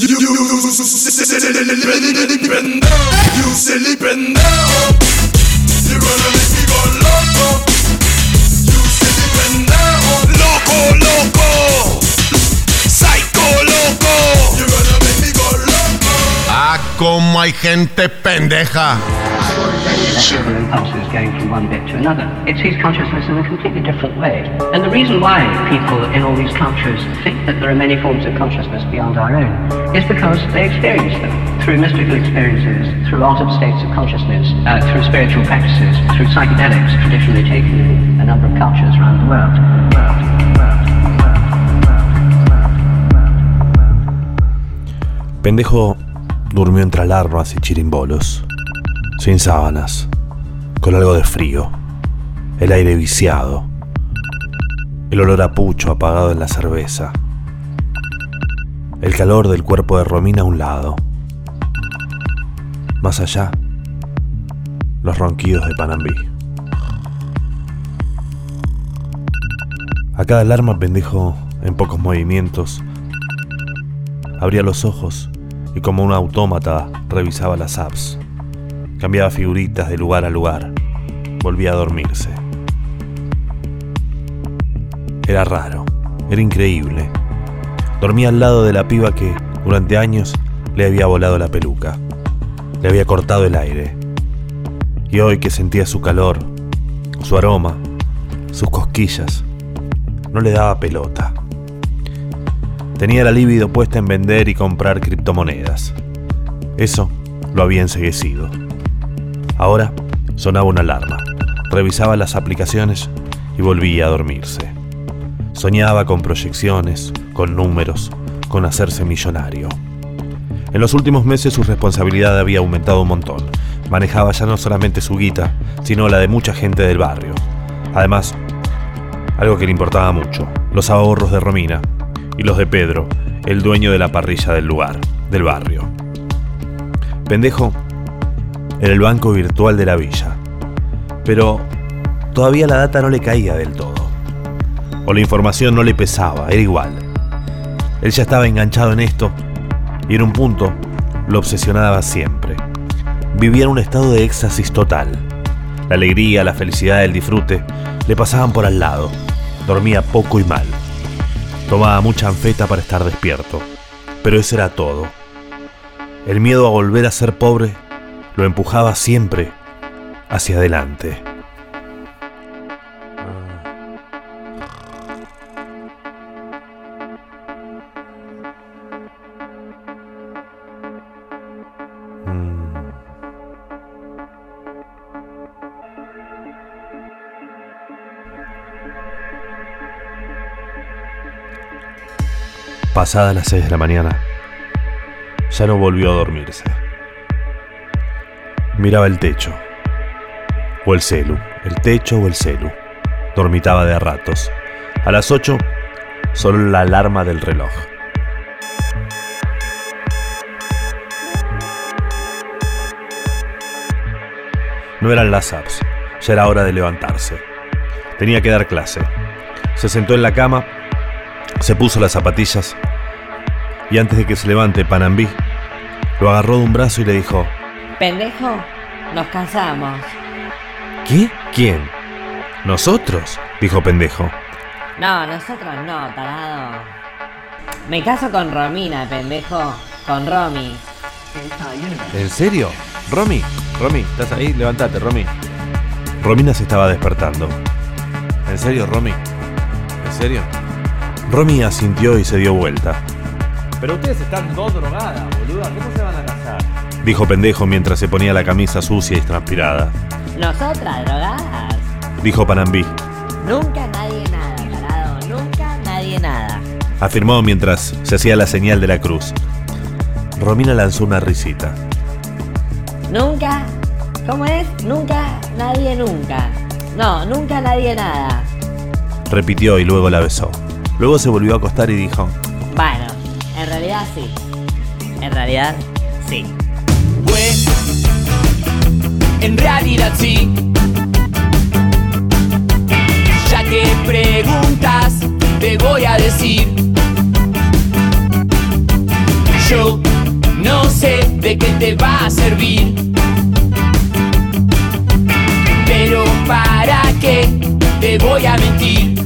You celebrando, you celebrando, you're gonna make me go loco. You loco, loco, psycho, loco. Cómo hay gente pendeja. Impulses going from one bit to another. It sees consciousness in a completely different way. And the reason why people in all these cultures think that there are many forms of consciousness beyond our own is because they experience them through mystical experiences, through altered states of consciousness, uh, through spiritual practices, through psychedelics traditionally taken in a number of cultures around the world, Pendejo durmió entre alarmas y chirimbolos, sin sábanas, con algo de frío, el aire viciado, el olor a pucho apagado en la cerveza, el calor del cuerpo de Romina a un lado. Más allá, los ronquidos de Panambí. A cada alarma pendejo, en pocos movimientos, abría los ojos y como un autómata revisaba las apps. Cambiaba figuritas de lugar a lugar. Volvía a dormirse. Era raro, era increíble. Dormía al lado de la piba que, durante años, le había volado la peluca. Le había cortado el aire. Y hoy que sentía su calor, su aroma, sus cosquillas, no le daba pelota. Tenía la libido puesta en vender y comprar criptomonedas. Eso lo había enseguecido. Ahora sonaba una alarma. Revisaba las aplicaciones y volvía a dormirse. Soñaba con proyecciones, con números, con hacerse millonario. En los últimos meses su responsabilidad había aumentado un montón. Manejaba ya no solamente su guita, sino la de mucha gente del barrio. Además, algo que le importaba mucho, los ahorros de Romina y los de Pedro, el dueño de la parrilla del lugar, del barrio. Pendejo era el banco virtual de la villa, pero todavía la data no le caía del todo. O la información no le pesaba, era igual. Él ya estaba enganchado en esto y en un punto lo obsesionaba siempre. Vivía en un estado de éxtasis total. La alegría, la felicidad, el disfrute le pasaban por al lado. Dormía poco y mal. Tomaba mucha anfeta para estar despierto. Pero eso era todo. El miedo a volver a ser pobre lo empujaba siempre hacia adelante. Pasadas las 6 de la mañana, ya no volvió a dormirse. Miraba el techo, o el celu, el techo o el celu. Dormitaba de a ratos. A las 8, solo la alarma del reloj. No eran las apps, ya era hora de levantarse. Tenía que dar clase. Se sentó en la cama, se puso las zapatillas y antes de que se levante Panambí, lo agarró de un brazo y le dijo, Pendejo, nos casamos. ¿Qué? ¿Quién? ¿Nosotros? dijo pendejo. No, nosotros no, tarado. Me caso con Romina, pendejo. Con Romy. ¿En serio? Romy, Romy, ¿estás ahí? Levántate, Romy. Romina se estaba despertando. ¿En serio, Romy? ¿En serio? Romy asintió y se dio vuelta. Pero ustedes están dos drogadas, boluda. ¿Cómo se van a casar? Dijo pendejo mientras se ponía la camisa sucia y transpirada. Nosotras, drogadas. Dijo Panambí. Nunca nadie nada, tarado. Nunca nadie nada. Afirmó mientras se hacía la señal de la cruz. Romina lanzó una risita. Nunca. ¿Cómo es? Nunca, nadie, nunca. No, nunca nadie nada. Repitió y luego la besó. Luego se volvió a acostar y dijo, Bueno, en realidad sí. En realidad sí. Pues, en realidad sí. Ya que preguntas, te voy a decir. yo no sé de qué te va a servir. Pero para qué te voy a mentir.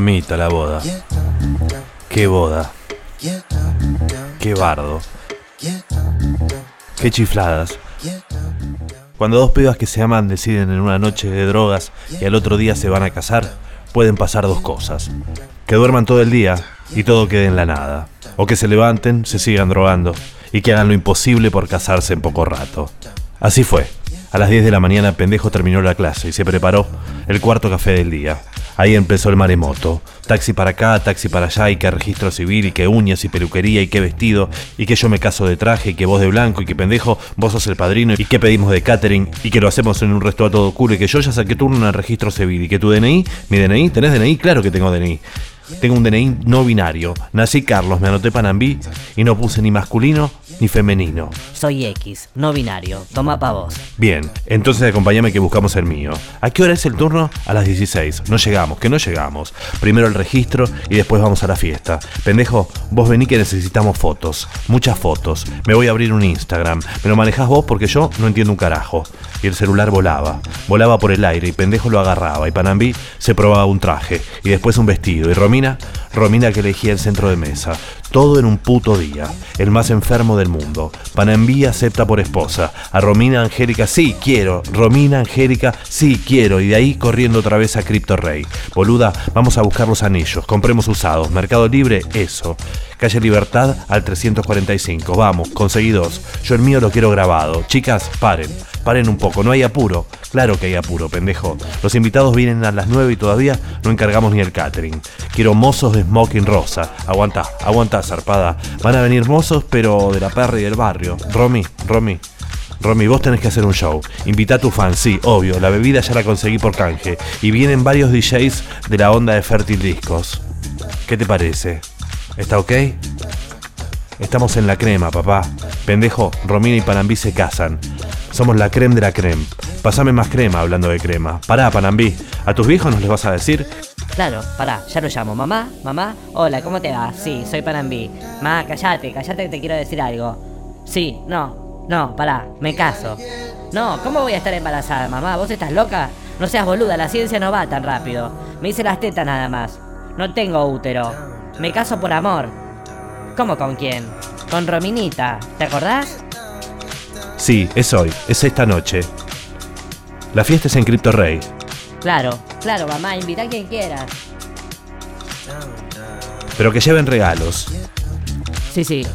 La boda. Qué boda. Qué bardo. Qué chifladas. Cuando dos pibas que se aman deciden en una noche de drogas y al otro día se van a casar, pueden pasar dos cosas. Que duerman todo el día y todo quede en la nada. O que se levanten, se sigan drogando y que hagan lo imposible por casarse en poco rato. Así fue. A las 10 de la mañana Pendejo terminó la clase y se preparó el cuarto café del día. Ahí empezó el maremoto. Taxi para acá, taxi para allá, y que registro civil, y que uñas, y peluquería, y que vestido, y que yo me caso de traje, y que vos de blanco, y que pendejo, vos sos el padrino, y que pedimos de catering, y que lo hacemos en un resto a todo culo, y que yo ya saqué turno en el registro civil, y que tu DNI, mi DNI, ¿tenés DNI? Claro que tengo DNI. Tengo un DNI no binario. Nací Carlos, me anoté Panambí y no puse ni masculino ni femenino. Soy X, no binario. Toma pa' vos. Bien, entonces acompáñame que buscamos el mío. ¿A qué hora es el turno? A las 16. No llegamos, que no llegamos. Primero el registro y después vamos a la fiesta. Pendejo, vos vení que necesitamos fotos. Muchas fotos. Me voy a abrir un Instagram. Me lo manejás vos porque yo no entiendo un carajo. Y el celular volaba. Volaba por el aire y pendejo lo agarraba. Y Panambí se probaba un traje. Y después un vestido. Y Romina, Romina que elegía el centro de mesa. Todo en un puto día. El más enfermo del mundo. Panambí acepta por esposa. A Romina Angélica, sí, quiero. Romina Angélica, sí, quiero. Y de ahí corriendo otra vez a Crypto Rey. Boluda, vamos a buscar los anillos. Compremos usados. Mercado Libre, eso. Calle Libertad al 345. Vamos, conseguí dos. Yo el mío lo quiero grabado. Chicas, paren. Paren un poco. No hay apuro. Claro que hay apuro, pendejo. Los invitados vienen a las 9 y todavía no encargamos ni el catering. Quiero mozos de smoking rosa. Aguanta, aguanta, zarpada. Van a venir mozos, pero de la perra y del barrio. Romy, Romy. Romy, vos tenés que hacer un show. Invita a tu fan, sí, obvio. La bebida ya la conseguí por canje. Y vienen varios DJs de la onda de Fértil Discos. ¿Qué te parece? ¿Está ok? Estamos en la crema, papá. Pendejo, Romina y Panambí se casan. Somos la creme de la creme. Pasame más crema hablando de crema. Pará, Panambí. ¿A tus viejos nos les vas a decir? Claro, pará, ya lo llamo. Mamá, mamá, hola, ¿cómo te va? Sí, soy Panambí. Ma, callate, callate que te quiero decir algo. Sí, no, no, pará, me caso. No, ¿cómo voy a estar embarazada, mamá? ¿Vos estás loca? No seas boluda, la ciencia no va tan rápido. Me hice las tetas nada más. No tengo útero. Me caso por amor. ¿Cómo con quién? Con Rominita, ¿te acordás? Sí, es hoy, es esta noche. La fiesta es en Crypto Rey. Claro, claro, mamá, invita a quien quieras. Pero que lleven regalos. Sí, sí,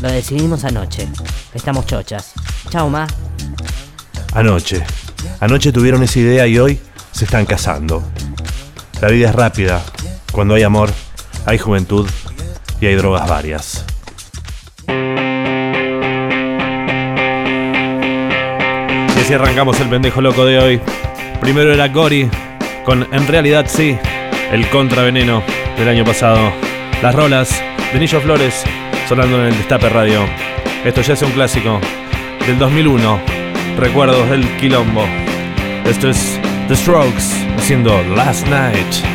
lo decidimos anoche. Estamos chochas. Chao, ma. Anoche. Anoche tuvieron esa idea y hoy se están casando. La vida es rápida. Cuando hay amor, hay juventud y hay drogas varias. Y así arrancamos el pendejo loco de hoy. Primero era Gori con En realidad sí, el contraveneno del año pasado. Las rolas de Nillo Flores sonando en el Destape Radio. Esto ya es un clásico del 2001. Recuerdos del quilombo. Esto es The Strokes haciendo Last Night.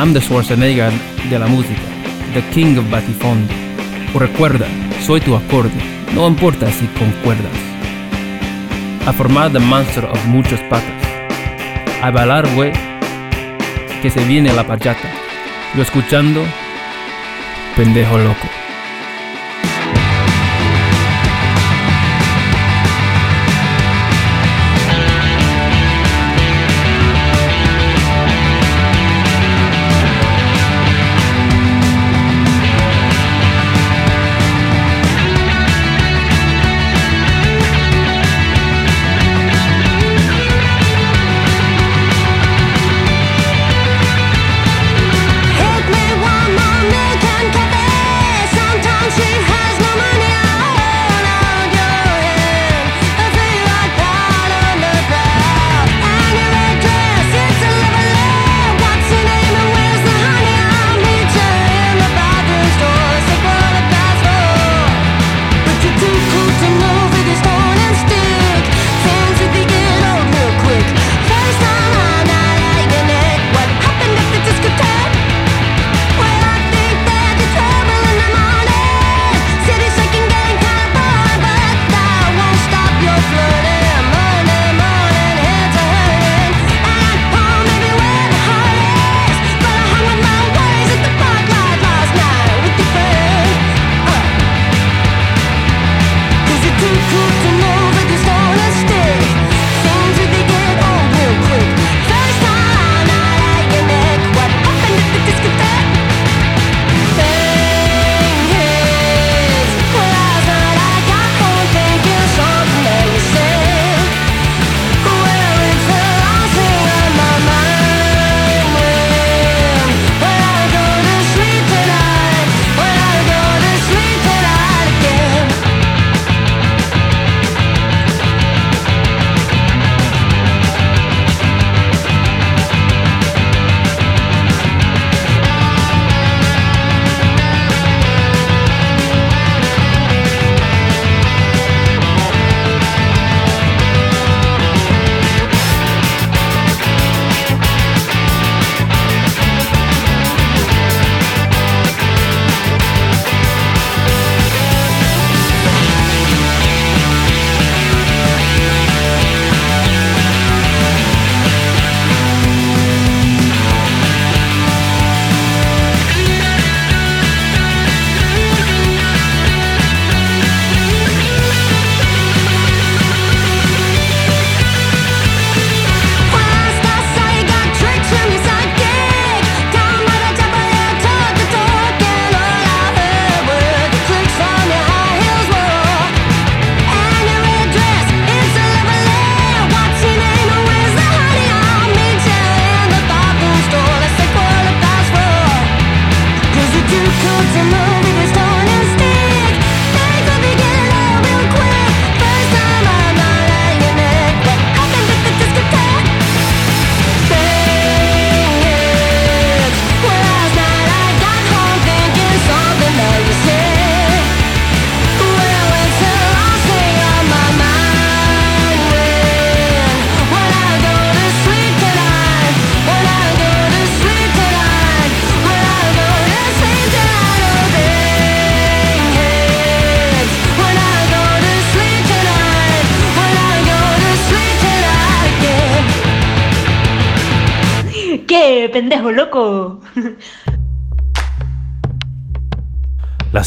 Anders Schwarzenegger de la música, The King of Batifondo. O recuerda, soy tu acorde, no importa si concuerdas. A formar The Monster of muchas patas. A bailar, güey, que se viene la pachata. Yo escuchando, pendejo loco.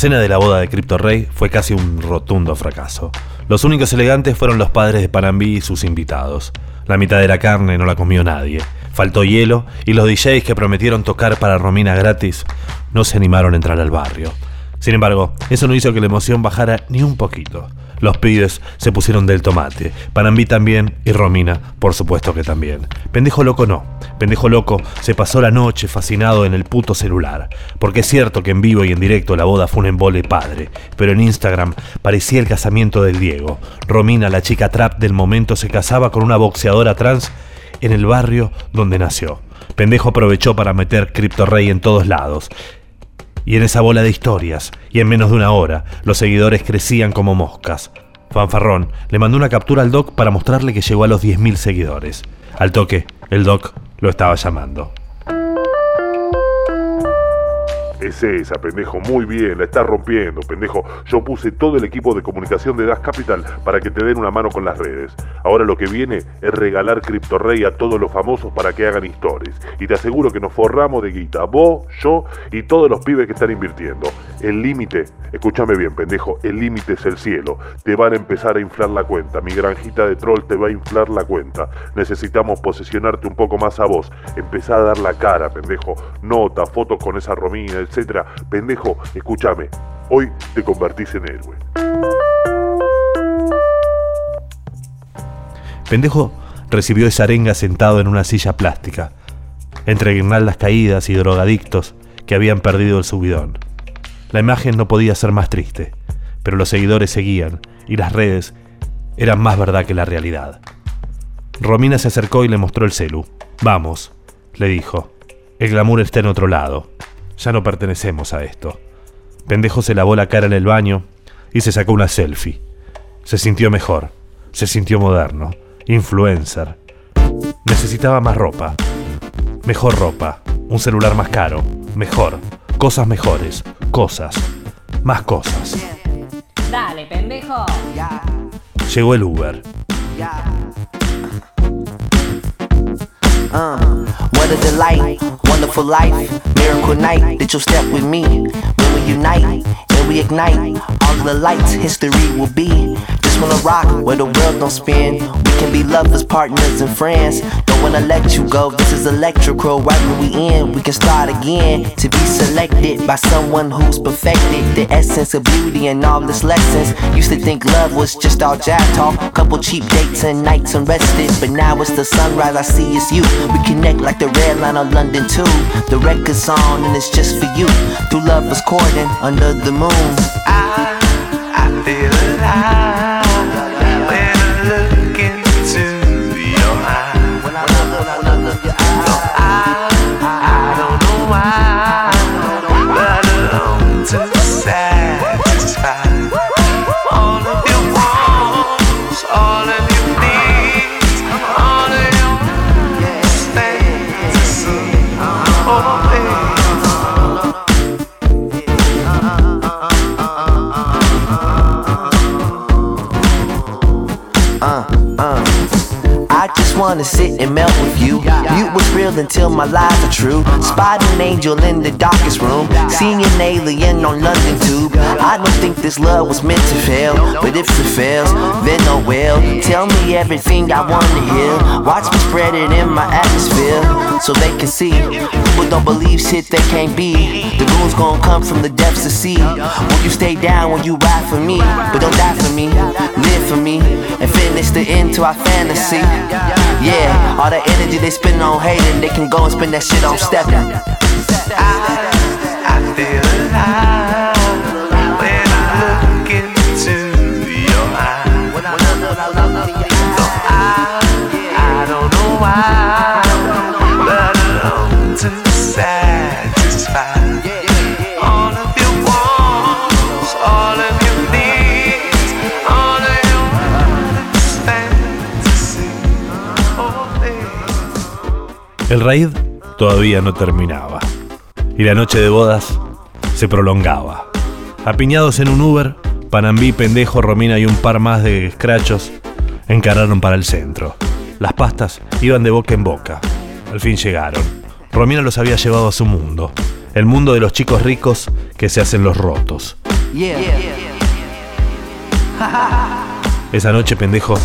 Cena de la boda de Crypto Rey fue casi un rotundo fracaso. Los únicos elegantes fueron los padres de Panambí y sus invitados. La mitad de la carne no la comió nadie. Faltó hielo y los DJs que prometieron tocar para Romina gratis no se animaron a entrar al barrio. Sin embargo, eso no hizo que la emoción bajara ni un poquito. Los pibes se pusieron del tomate. Panambí también y Romina, por supuesto que también. Pendejo loco no. Pendejo loco se pasó la noche fascinado en el puto celular. Porque es cierto que en vivo y en directo la boda fue un embole padre. Pero en Instagram parecía el casamiento del Diego. Romina, la chica trap del momento, se casaba con una boxeadora trans en el barrio donde nació. Pendejo aprovechó para meter Crypto Rey en todos lados. Y en esa bola de historias, y en menos de una hora, los seguidores crecían como moscas. Fanfarrón le mandó una captura al Doc para mostrarle que llegó a los 10.000 seguidores. Al toque, el Doc lo estaba llamando. Es esa, pendejo, muy bien, la estás rompiendo, pendejo. Yo puse todo el equipo de comunicación de Das Capital para que te den una mano con las redes. Ahora lo que viene es regalar Crypto Rey a todos los famosos para que hagan historias. Y te aseguro que nos forramos de guita, vos, yo y todos los pibes que están invirtiendo. El límite, escúchame bien, pendejo, el límite es el cielo. Te van a empezar a inflar la cuenta. Mi granjita de troll te va a inflar la cuenta. Necesitamos posesionarte un poco más a vos. Empezá a dar la cara, pendejo. Nota, fotos con esa romina, Pendejo, escúchame. Hoy te convertís en héroe. Pendejo recibió esa arenga sentado en una silla plástica, entre guirnaldas caídas y drogadictos que habían perdido el subidón. La imagen no podía ser más triste, pero los seguidores seguían y las redes eran más verdad que la realidad. Romina se acercó y le mostró el celu. Vamos, le dijo. El glamour está en otro lado. Ya no pertenecemos a esto. Pendejo se lavó la cara en el baño y se sacó una selfie. Se sintió mejor, se sintió moderno, influencer. Necesitaba más ropa. Mejor ropa, un celular más caro, mejor, cosas mejores, cosas, más cosas. Dale, pendejo. Llegó el Uber. Uh, what a delight, wonderful life, miracle night that you'll step with me. When we unite and we ignite, all the lights history will be. Just wanna rock where the world don't spin. We can be lovers, partners, and friends. Don't wanna let you go. This is electrical. Right when we end, we can start again. To be selected by someone who's perfected the essence of beauty and all its lessons. Used to think love was just all jack talk, couple cheap dates and nights unrested. But now it's the sunrise. I see it's you. We connect like the red line on London too. The record's on and it's just for you. Through lovers courting under the moon. I, I feel alive sit and melt with you. You was real until my lies are true. Spotting an angel in the darkest room. Seeing an alien on London Tube. I don't think this love was meant to fail. But if it fails, then oh well. Tell me everything I wanna hear. Watch me spread it in my atmosphere. So they can see. People don't believe shit they can't be. The rules gon' come from the depths of sea. Will you stay down when you ride for me? But don't die for me. Live for me. And finish the end to our fantasy. Yeah, all the energy they spend on hating, they can go and spend that shit on stepping. I, I feel alive El raid todavía no terminaba. Y la noche de bodas se prolongaba. Apiñados en un Uber, Panambí, Pendejo, Romina y un par más de escrachos encararon para el centro. Las pastas iban de boca en boca. Al fin llegaron. Romina los había llevado a su mundo, el mundo de los chicos ricos que se hacen los rotos. Yeah. Esa noche, pendejo,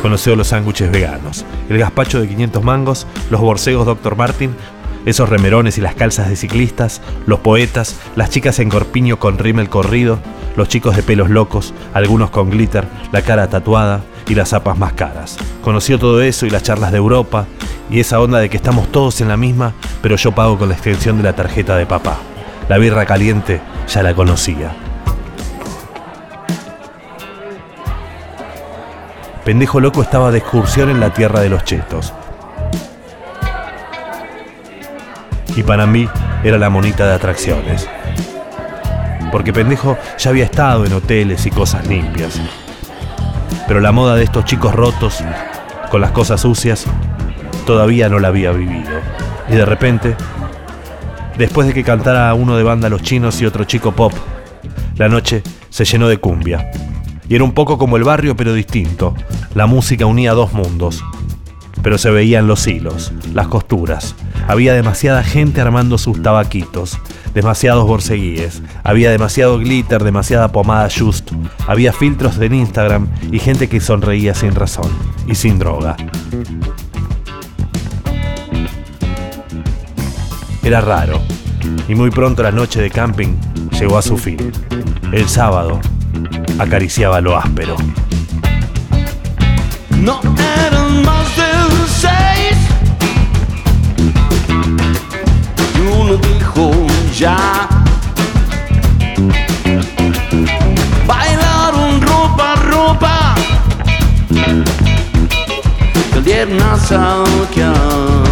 conoció los sándwiches veganos, el gazpacho de 500 mangos, los borcegos Dr. Martin, esos remerones y las calzas de ciclistas, los poetas, las chicas en corpiño con rímel corrido, los chicos de pelos locos, algunos con glitter, la cara tatuada y las zapas más caras. Conoció todo eso y las charlas de Europa y esa onda de que estamos todos en la misma, pero yo pago con la extensión de la tarjeta de papá. La birra caliente ya la conocía. Pendejo loco estaba de excursión en la tierra de los chetos. Y para mí era la monita de atracciones. Porque pendejo ya había estado en hoteles y cosas limpias. Pero la moda de estos chicos rotos, con las cosas sucias, todavía no la había vivido. Y de repente, después de que cantara uno de banda Los Chinos y otro chico pop, la noche se llenó de cumbia. Y era un poco como el barrio, pero distinto. La música unía dos mundos. Pero se veían los hilos, las costuras. Había demasiada gente armando sus tabaquitos, demasiados borceguíes. Había demasiado glitter, demasiada pomada just. Había filtros en Instagram y gente que sonreía sin razón y sin droga. Era raro. Y muy pronto la noche de camping llegó a su fin. El sábado acariciaba lo áspero. No eran más de seis. Y uno dijo ya. Bailaron ropa, ropa. Salieron a salquear.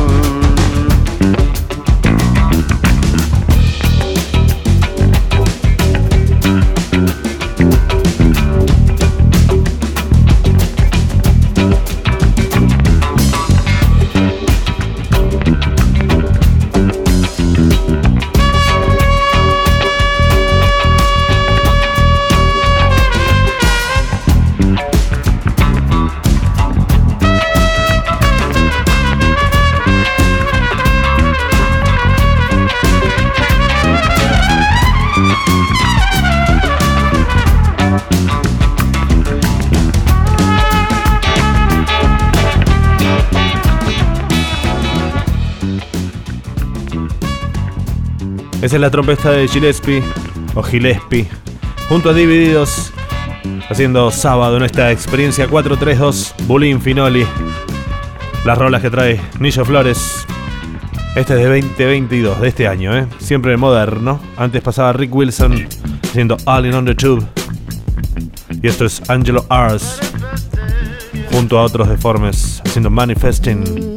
Esa es la trompeta de Gillespie o Gillespie, junto a Divididos, haciendo sábado en esta experiencia 432 Bulín Finoli. Las rolas que trae Nillo Flores. Este es de 2022, de este año, ¿eh? siempre moderno. Antes pasaba Rick Wilson haciendo All in on the Tube. Y esto es Angelo Ars, junto a otros deformes, haciendo Manifesting.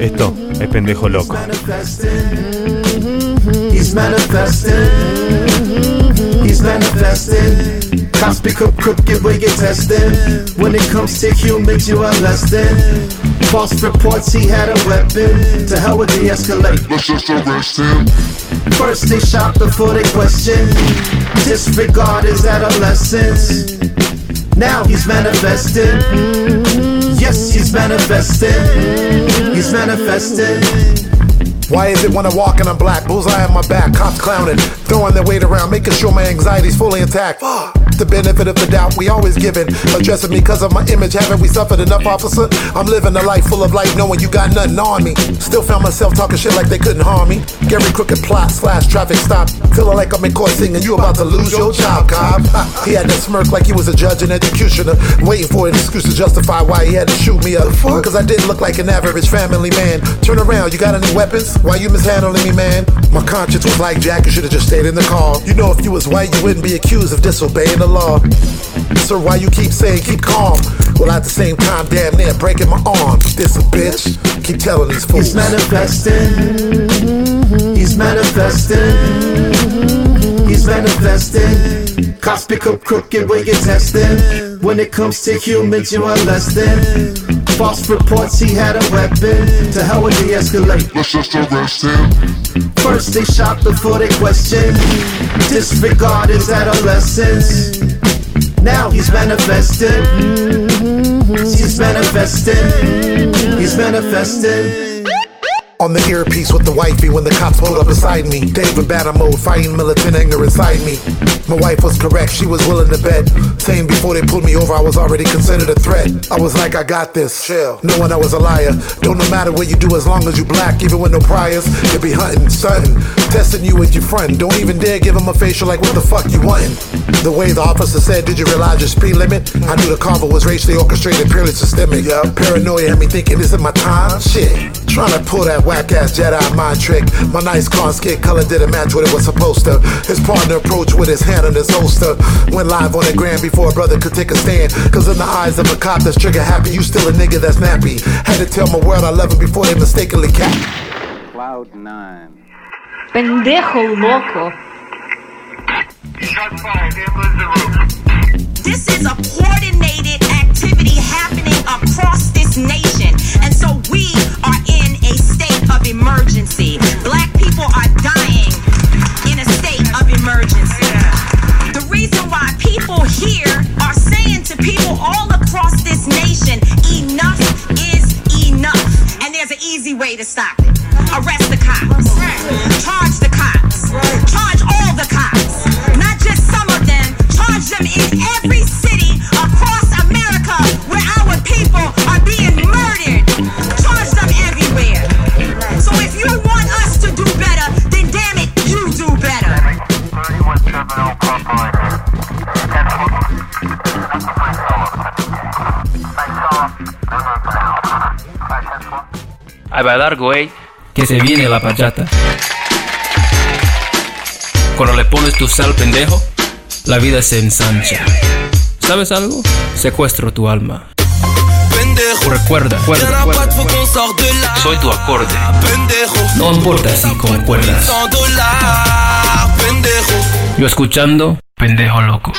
Esto es pendejo loco. He's manifesting. He's manifesting. Cops pick up crooked where you're testing. When it comes to humans, you are less than. False reports he had a weapon. To hell with the escalate. Let's just arrest him. First they shot before they question. Disregard his adolescence. Now he's manifesting. Yes, he's manifesting. He's manifesting. Why is it when I walk and I'm black? Bullseye on my back, cops clowning, throwing their weight around, making sure my anxiety's fully intact. Fuck. The benefit of the doubt we always given. Addressing me because of my image, haven't we suffered enough, officer? I'm living a life full of light, knowing you got nothing on me. Still found myself talking shit like they couldn't harm me. Gary Crooked plot slash traffic stop. Feeling like I'm in court singing, you about to lose your job, cop. he had to smirk like he was a judge and executioner, waiting for an excuse to justify why he had to shoot me up. Cause I didn't look like an average family man. Turn around, you got any weapons? Why you mishandling me, man? My conscience was like Jack, you should've just stayed in the car. You know, if you was white, you wouldn't be accused of disobeying the law. Sir, why you keep saying keep calm? Well, at the same time, damn near breaking my arm. This a bitch. Keep telling these fools. He's manifesting. He's manifesting. He's manifesting. Cops pick up crooked where you're testing. When it comes to humans, you are less than. False reports he had a weapon. To hell with the escalate. Let's just arrest him. First they shot before they question. Disregard his adolescence. Now he's manifested. He's manifesting. He's manifesting. On the earpiece with the wifey when the cops pulled up beside me. David Banner mode, fighting militant anger inside me. My wife was correct, she was willing to bet. Saying before they pulled me over, I was already considered a threat. I was like, I got this. Chill. Knowing I was a liar. Don't no matter what you do as long as you black, even with no priors. You be hunting, stunting, testing you with your friend. Don't even dare give him a facial like, what the fuck you wantin'? The way the officer said, did you realize your speed limit? I knew the carver was racially orchestrated, purely systemic. Yeah. Paranoia had me thinking, this is my time? Shit. Trying to pull that whack ass Jedi mind trick. My nice car skin color didn't match what it was supposed to. His partner approached with his hand on his holster. Went live on the gram before a brother could take a stand. Cause in the eyes of a cop that's trigger happy, you still a nigga that's nappy. Had to tell my world I love him before they mistakenly cap. Cloud nine. Pendejo loco. This is a coordinated activity happening across this nation. Stop A bailar, güey, que se viene la pachata. Cuando le pones tu sal, pendejo, la vida se ensancha. ¿Sabes algo? Secuestro tu alma. Pendejo. Recuerda, recuerda. Soy tu acorde. Pendejo. No importa si concuerdas. 100 dollars. Pendejo. Yo escuchando, pendejo loco.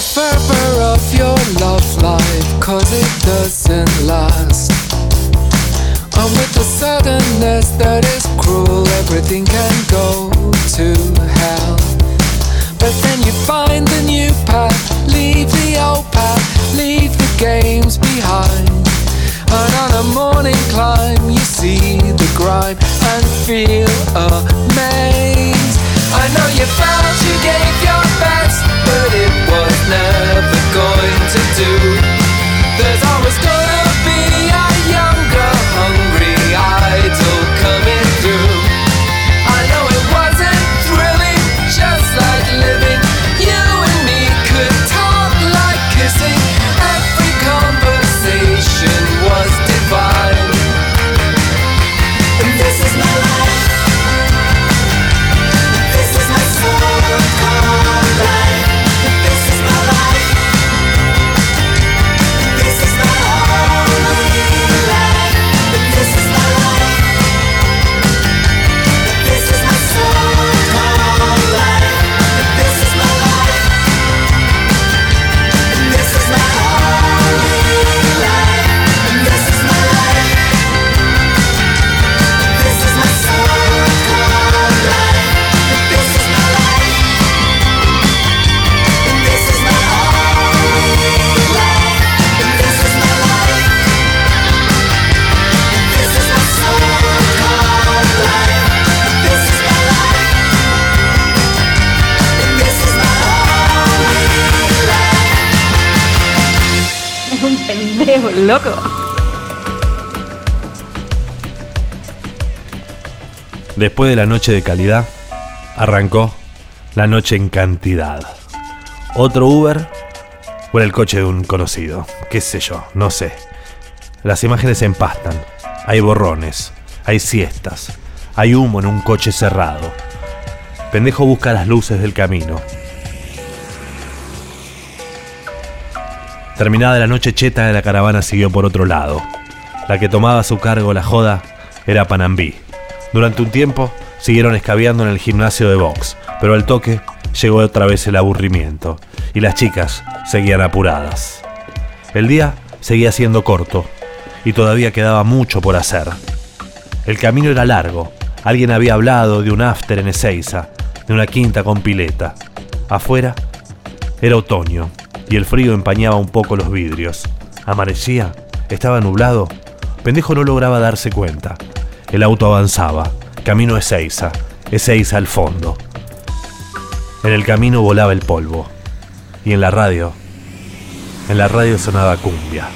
The fervor of your love life, cause it doesn't last. And with the suddenness that is cruel, everything can go to hell. But then you find the new path, leave the old path, leave the games behind. And on a morning climb, you see the grime and feel amazed. I know you felt you gave your best, but it was never going to do. There's loco. Después de la noche de calidad, arrancó la noche en cantidad. Otro Uber era el coche de un conocido. Qué sé yo, no sé. Las imágenes se empastan. Hay borrones, hay siestas, hay humo en un coche cerrado. Pendejo busca las luces del camino. Terminada la noche cheta la caravana siguió por otro lado. La que tomaba a su cargo la joda era Panambí. Durante un tiempo siguieron escabeando en el gimnasio de box, pero al toque llegó otra vez el aburrimiento y las chicas seguían apuradas. El día seguía siendo corto y todavía quedaba mucho por hacer. El camino era largo. Alguien había hablado de un after en Ezeiza, de una quinta con pileta. Afuera era otoño y el frío empañaba un poco los vidrios. Amanecía, estaba nublado. Pendejo no lograba darse cuenta. El auto avanzaba, camino Ezeiza, Ezeiza al fondo. En el camino volaba el polvo. Y en la radio, en la radio sonaba cumbia.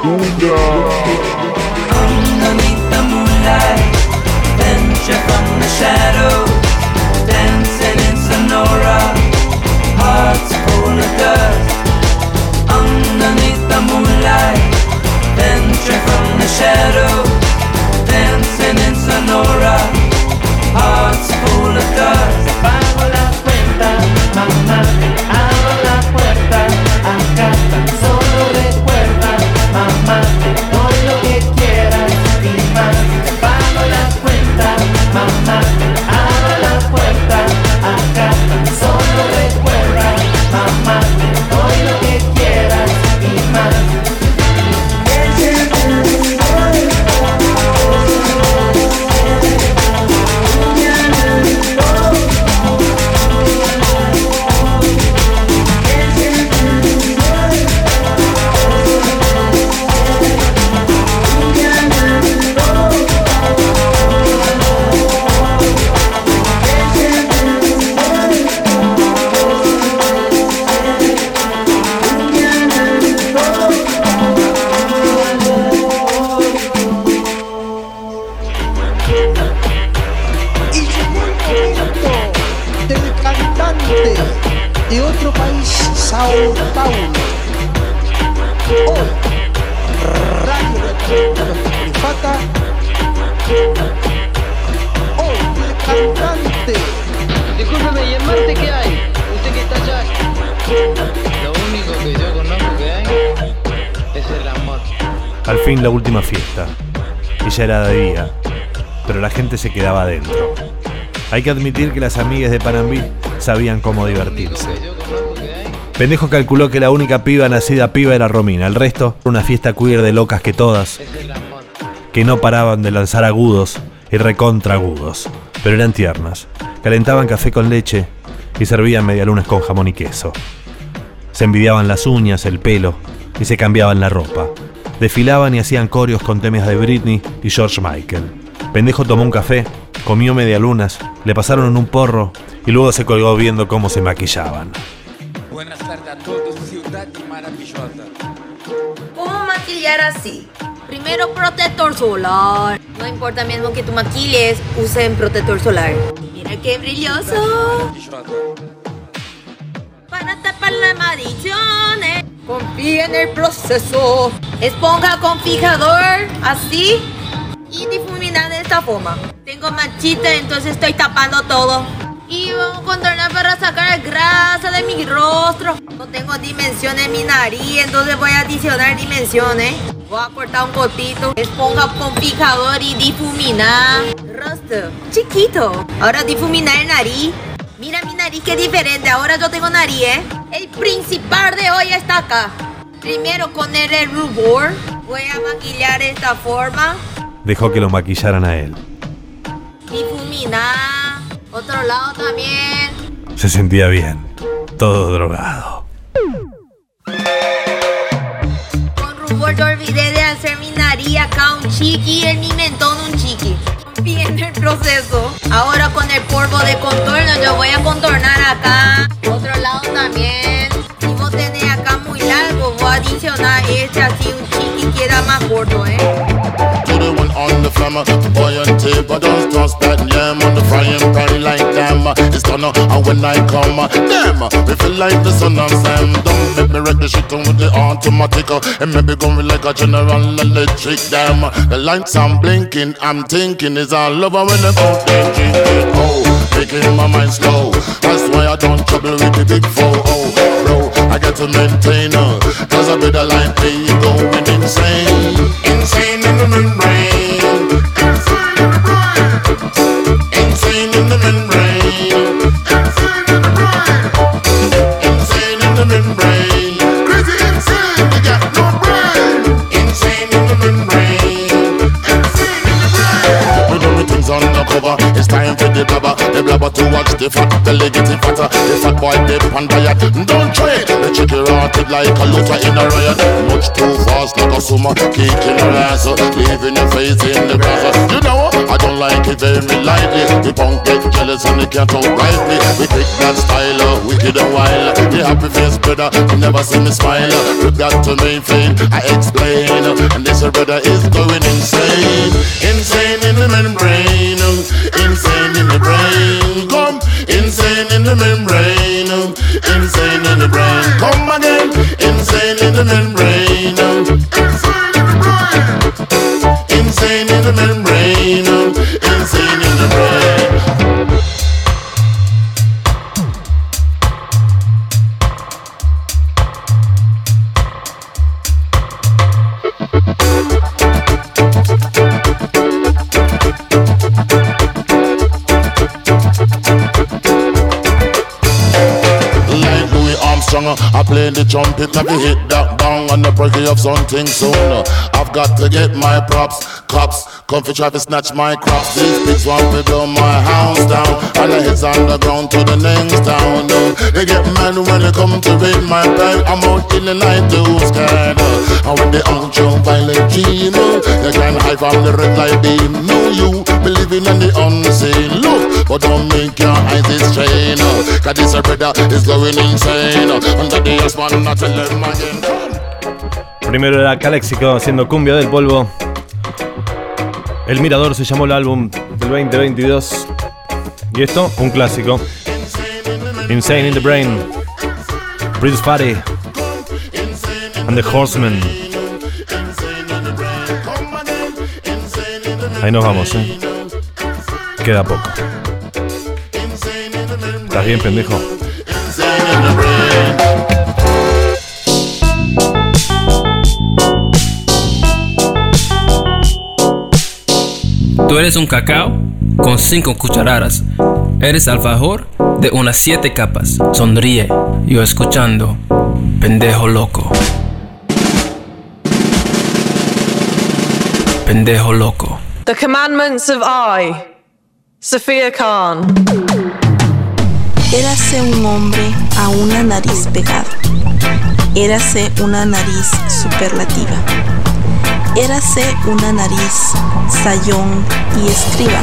Underneath the moonlight, venture from the shadow, dancing in Sonora, hearts full of dust. Underneath the moonlight, venture from the shadow, dancing in Sonora, hearts full of dust. Al fin la última fiesta. Y ya era de día, pero la gente se quedaba adentro. Hay que admitir que las amigas de Panambí sabían cómo divertirse. Pendejo calculó que la única piba nacida piba era Romina, el resto una fiesta queer de locas que todas, que no paraban de lanzar agudos y recontra agudos, pero eran tiernas. Calentaban café con leche y servían medialunas con jamón y queso. Se envidiaban las uñas, el pelo y se cambiaban la ropa. Desfilaban y hacían coreos con temas de Britney y George Michael. Pendejo tomó un café, comió medialunas, le pasaron un porro y luego se colgó viendo cómo se maquillaban. Buenas tardes a todos, ciudad maravillosa. ¿Cómo maquillar así? Primero protector solar. No importa mismo que tú maquilles, usen protector solar. Mira qué brilloso. Para tapar las maldiciones. Confía en el proceso. Esponja con fijador, así. Y difuminar de esta forma. Tengo manchita, entonces estoy tapando todo. Y vamos a contornar para sacar grasa de mi rostro. No tengo dimensión en mi nariz, entonces voy a adicionar dimensiones. Voy a cortar un cortito, esponja con fijador y difuminar. Rostro, chiquito. Ahora difuminar el nariz. Mira mi nariz que diferente, ahora yo tengo nariz, ¿eh? El principal de hoy está acá. Primero con el rubor, voy a maquillar esta forma. Dejó que lo maquillaran a él. Difuminar. Otro lado también. Se sentía bien, todo drogado. Con rubor yo olvidé de hacer mi nariz acá un chiqui y en mi mentón un chiqui. Bien el proceso. Ahora con el polvo de contorno yo voy a contornar acá. Otro lado también. Si vos tenés acá muy largo, voy a adicionar este así un chiqui queda más corto, ¿eh? The on the flammer. Boy and just toss that yam on the frying pan like them. It's done, and when I come, them, we feel like the sun and Sam. Don't make me wreck the shit on with the automatic. And maybe going like a general electric damn. The lights I'm blinking, I'm thinking is all over when I go there, drink it. Oh, making my mind slow. That's why I don't trouble with the big four. Oh, bro, I got to maintain her. Cause I better like me going insane. Insane in the membrane. For the blabber, the blabber to watch the fat belly getting fatter. The fat boy dip on diet. Don't try it. The chicken rotted like a looter in a riot. Much too fast like a summer kicking her ass, leaving your face in the grass. You know I don't like it very lightly. The punk get jealous and they can't outright me. We take that style, wicked and wild. The happy face brother, you never see me smile. We got to maintain, I explain, and this brother is going insane, insane in the membrane, insane in the brain. Come, insane in the membrane, insane in the brain. Come again, insane in the membrane. I play the trumpet, hit that bang on the break of something soon. I've got to get my props, cops, come for try to snatch my crops. These pigs want to blow my house down, and the heads on the ground to the next town. No, they get mad when they come to raid my bag. I'm out in the night to scared. And when they out your violent dream, they can hide from the red light beam. No, you believing in the unseen. Look, but don't make your eyes strain. Cause this brother is going insane. Under the husband, I tell them again. Primero era Caléxico haciendo cumbia del polvo. El Mirador se llamó el álbum del 2022. Y esto, un clásico. Insane in the Brain. British Party. And the Horseman. Ahí nos vamos, ¿eh? Queda poco. ¿Estás bien, pendejo? Tú eres un cacao con cinco cucharadas. Eres alfajor de unas siete capas. Sonríe, yo escuchando. Pendejo loco. Pendejo loco. The Commandments of I, Sophia Khan. Érase un hombre a una nariz pegada. Érase una nariz superlativa. Érase una nariz sayón y escriba.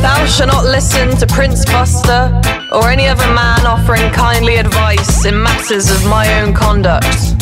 Thou shalt not listen to Prince Buster or any other man offering kindly advice in matters of my own conduct.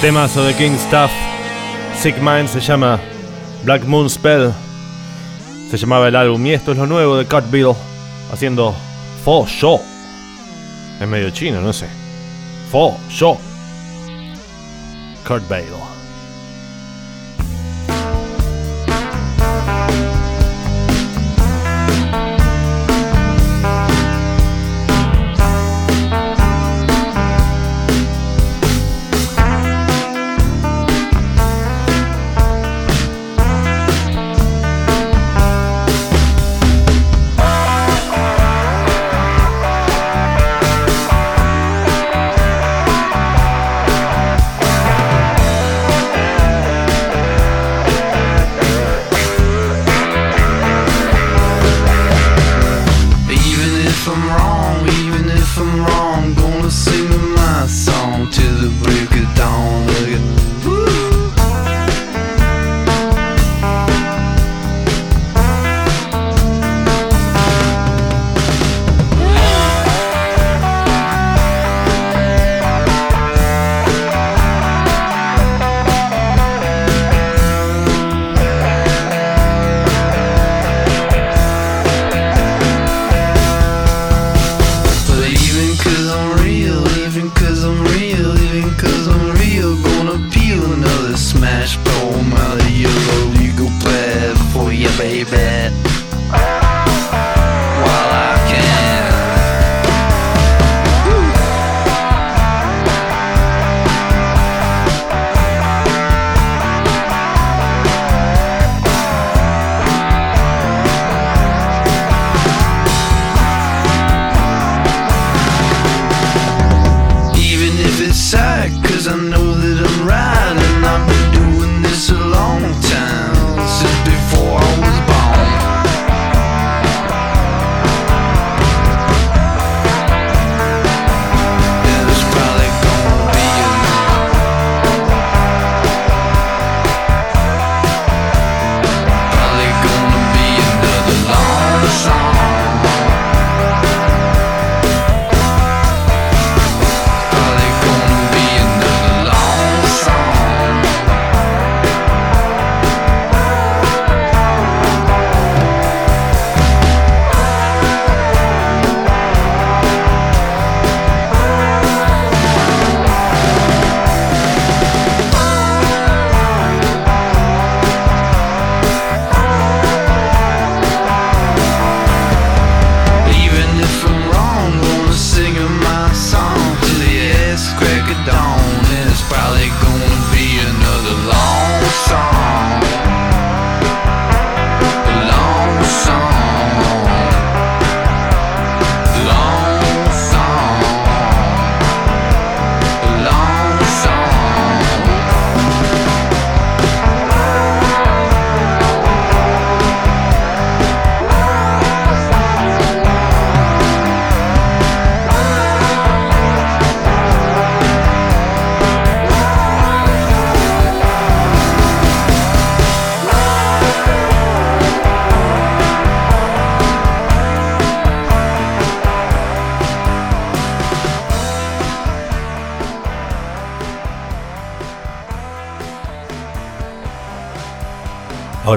Temazo de King Stuff. Sick Mind se llama Black Moon Spell. Se llamaba el álbum y esto es lo nuevo de Cut Bill haciendo Fo Sho. Es medio chino, no sé. Fo Sho. Kurt Bale.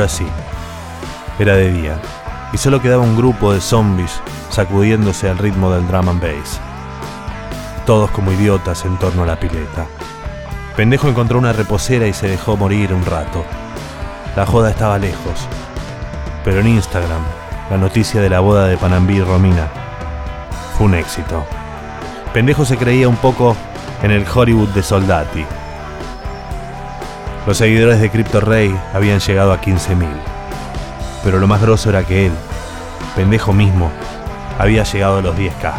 Ahora era de día, y solo quedaba un grupo de zombies sacudiéndose al ritmo del drum and bass. Todos como idiotas en torno a la pileta. Pendejo encontró una reposera y se dejó morir un rato. La joda estaba lejos, pero en Instagram, la noticia de la boda de Panambí y Romina fue un éxito. Pendejo se creía un poco en el Hollywood de Soldati. Los seguidores de Crypto Rey habían llegado a 15.000. Pero lo más grosso era que él, pendejo mismo, había llegado a los 10k.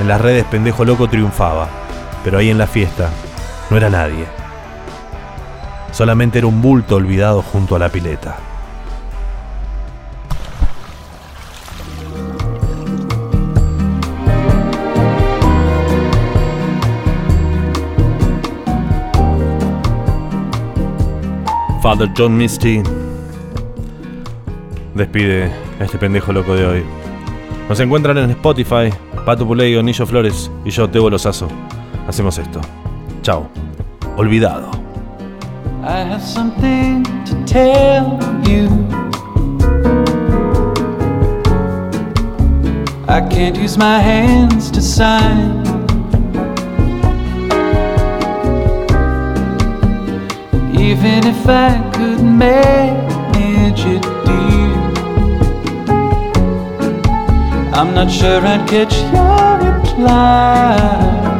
En las redes pendejo loco triunfaba, pero ahí en la fiesta no era nadie. Solamente era un bulto olvidado junto a la pileta. Father John Misty despide a este pendejo loco de hoy. Nos encuentran en Spotify, Pato Puleyo, Nillo Flores y yo, Tebo Lozazo. Hacemos esto. Chao. Olvidado. I have something to tell you. I can't use my hands to sign. Even if I could manage it, dear, I'm not sure I'd catch your reply.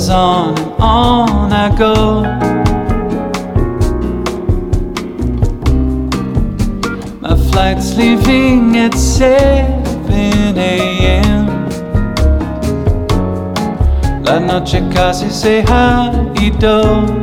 as on and on I go. My flight's leaving at 7 a.m. La noche casi se ha ido.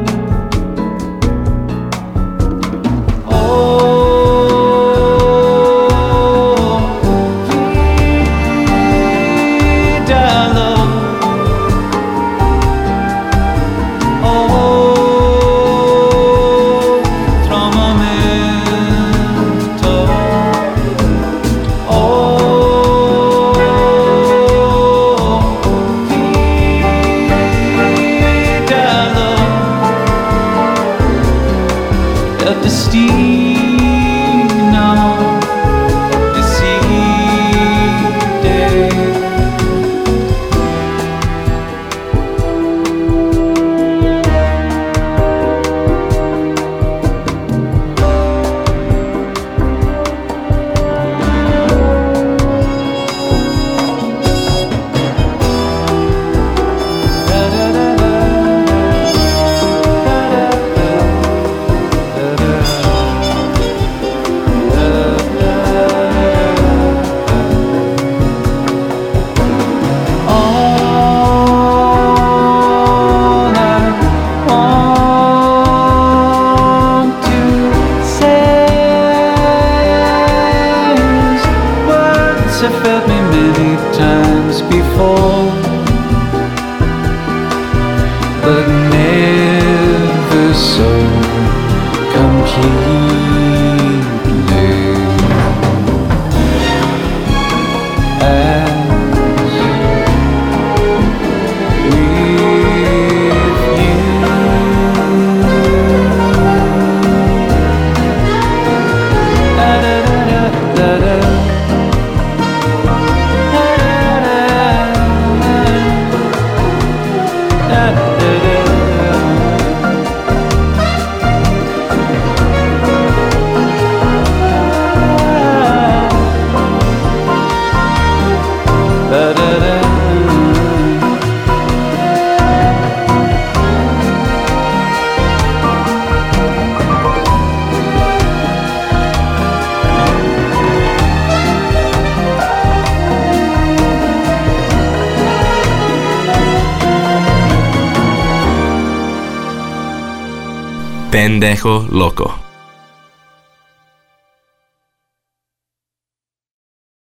Pendejo loco.